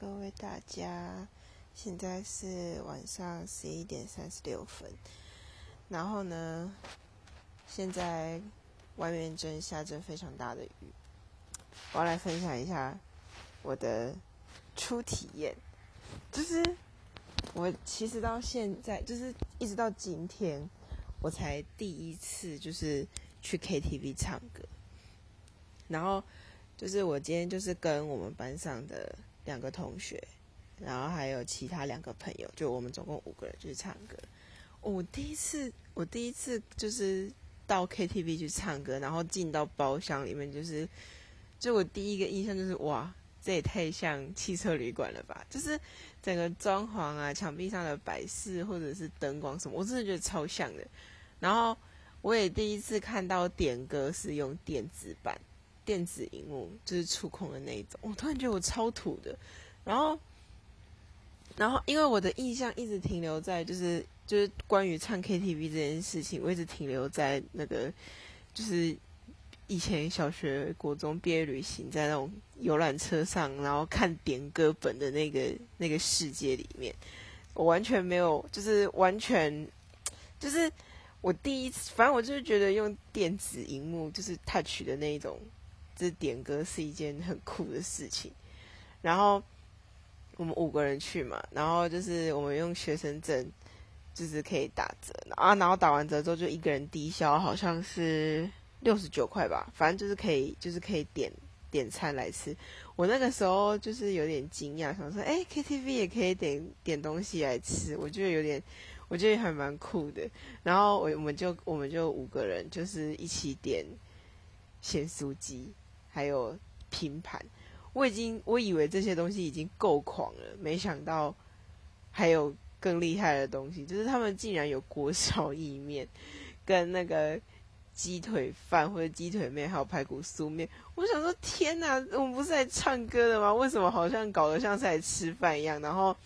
各位大家，现在是晚上十一点三十六分。然后呢，现在外面正下着非常大的雨。我要来分享一下我的初体验，就是我其实到现在，就是一直到今天，我才第一次就是去 KTV 唱歌。然后就是我今天就是跟我们班上的。两个同学，然后还有其他两个朋友，就我们总共五个人去唱歌。我第一次，我第一次就是到 KTV 去唱歌，然后进到包厢里面，就是，就我第一个印象就是，哇，这也太像汽车旅馆了吧！就是整个装潢啊，墙壁上的摆饰或者是灯光什么，我真的觉得超像的。然后我也第一次看到点歌是用电子版。电子荧幕就是触控的那一种，我突然觉得我超土的。然后，然后因为我的印象一直停留在就是就是关于唱 KTV 这件事情，我一直停留在那个就是以前小学、国中毕业旅行在那种游览车上，然后看点歌本的那个那个世界里面，我完全没有，就是完全就是我第一次，反正我就是觉得用电子荧幕就是 touch 的那一种。是点歌是一件很酷的事情，然后我们五个人去嘛，然后就是我们用学生证，就是可以打折啊，然后打完折之后就一个人低消，好像是六十九块吧，反正就是可以，就是可以点点餐来吃。我那个时候就是有点惊讶，想说，哎，KTV 也可以点点东西来吃，我觉得有点，我觉得还蛮酷的。然后我我们就我们就五个人就是一起点咸酥鸡。还有拼盘，我已经我以为这些东西已经够狂了，没想到还有更厉害的东西，就是他们竟然有锅烧意面，跟那个鸡腿饭或者鸡腿面，还有排骨酥面。我想说，天哪，我们不是在唱歌的吗？为什么好像搞得像是在吃饭一样？然后，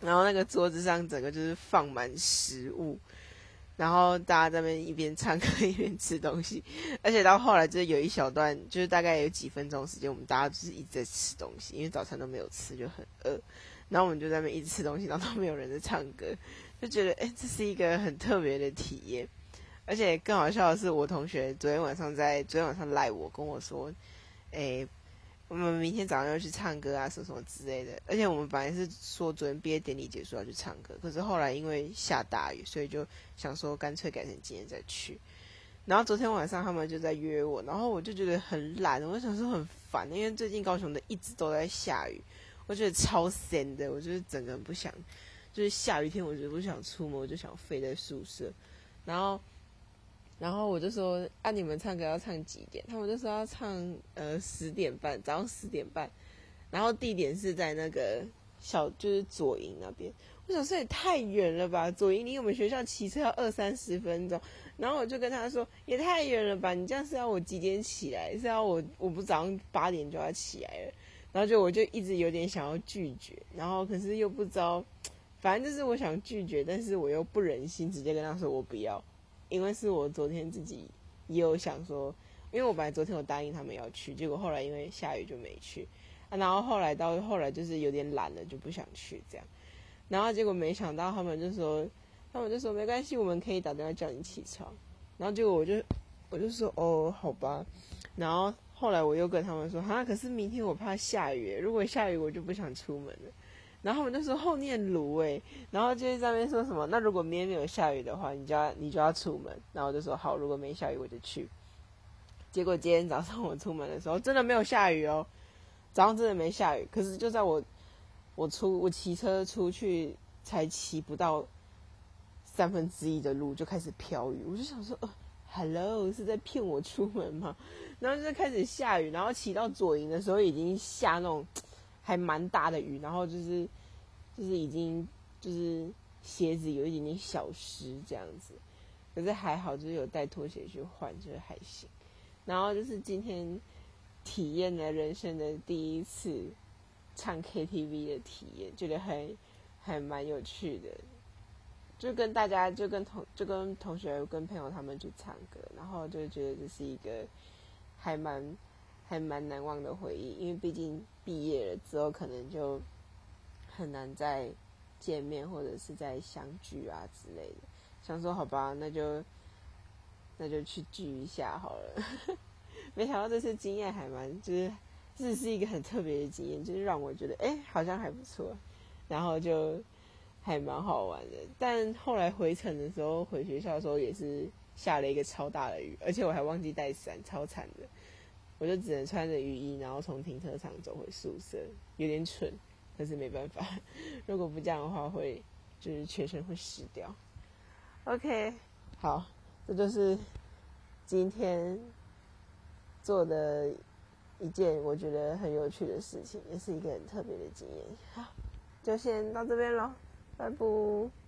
然后那个桌子上整个就是放满食物。然后大家在那边一边唱歌一边吃东西，而且到后来就是有一小段，就是大概有几分钟时间，我们大家就是一直在吃东西，因为早餐都没有吃，就很饿。然后我们就在那边一直吃东西，然后都没有人在唱歌，就觉得哎，这是一个很特别的体验。而且更好笑的是，我同学昨天晚上在昨天晚上赖我跟我说，哎。我们明天早上要去唱歌啊，什么什么之类的。而且我们本来是说昨天毕业典礼结束要去唱歌，可是后来因为下大雨，所以就想说干脆改成今天再去。然后昨天晚上他们就在约我，然后我就觉得很懒，我想说很烦，因为最近高雄的一直都在下雨，我觉得超闲的，我就是整个人不想，就是下雨天我觉得不想出门，我就想飞在宿舍，然后。然后我就说，啊，你们唱歌要唱几点？他们就说要唱呃十点半，早上十点半。然后地点是在那个小，就是左营那边。我想说也太远了吧，左营离我们学校骑车要二三十分钟。然后我就跟他说，也太远了吧，你这样是要我几点起来？是要我我不早上八点就要起来了？然后就我就一直有点想要拒绝，然后可是又不知道，反正就是我想拒绝，但是我又不忍心直接跟他说我不要。因为是我昨天自己也有想说，因为我本来昨天我答应他们要去，结果后来因为下雨就没去，啊，然后后来到后来就是有点懒了，就不想去这样，然后结果没想到他们就说，他们就说没关系，我们可以打电话叫你起床，然后结果我就我就说哦好吧，然后后来我又跟他们说，哈，可是明天我怕下雨，如果下雨我就不想出门了。然后我们就说后念炉哎，然后就在那边说什么？那如果明天没有下雨的话，你就要你就要出门。然后我就说好，如果没下雨我就去。结果今天早上我出门的时候真的没有下雨哦，早上真的没下雨。可是就在我我出我骑车出去才骑不到三分之一的路就开始飘雨，我就想说呃，Hello 是在骗我出门吗？然后就开始下雨，然后骑到左营的时候已经下那种。还蛮大的雨，然后就是就是已经就是鞋子有一点点小湿这样子，可是还好，就是有带拖鞋去换，就是还行。然后就是今天体验了人生的第一次唱 KTV 的体验，觉得还还蛮有趣的，就跟大家就跟同就跟同学跟朋友他们去唱歌，然后就觉得这是一个还蛮。还蛮难忘的回忆，因为毕竟毕业了之后，可能就很难再见面或者是再相聚啊之类的。想说好吧，那就那就去聚一下好了。没想到这次经验还蛮，就是这是一个很特别的经验，就是让我觉得哎，好像还不错，然后就还蛮好玩的。但后来回程的时候，回学校的时候也是下了一个超大的雨，而且我还忘记带伞，超惨的。我就只能穿着雨衣，然后从停车场走回宿舍，有点蠢，可是没办法。如果不这样的话，会就是全身会湿掉。OK，好，这就是今天做的一件我觉得很有趣的事情，也是一个很特别的经验。好，就先到这边喽，拜拜。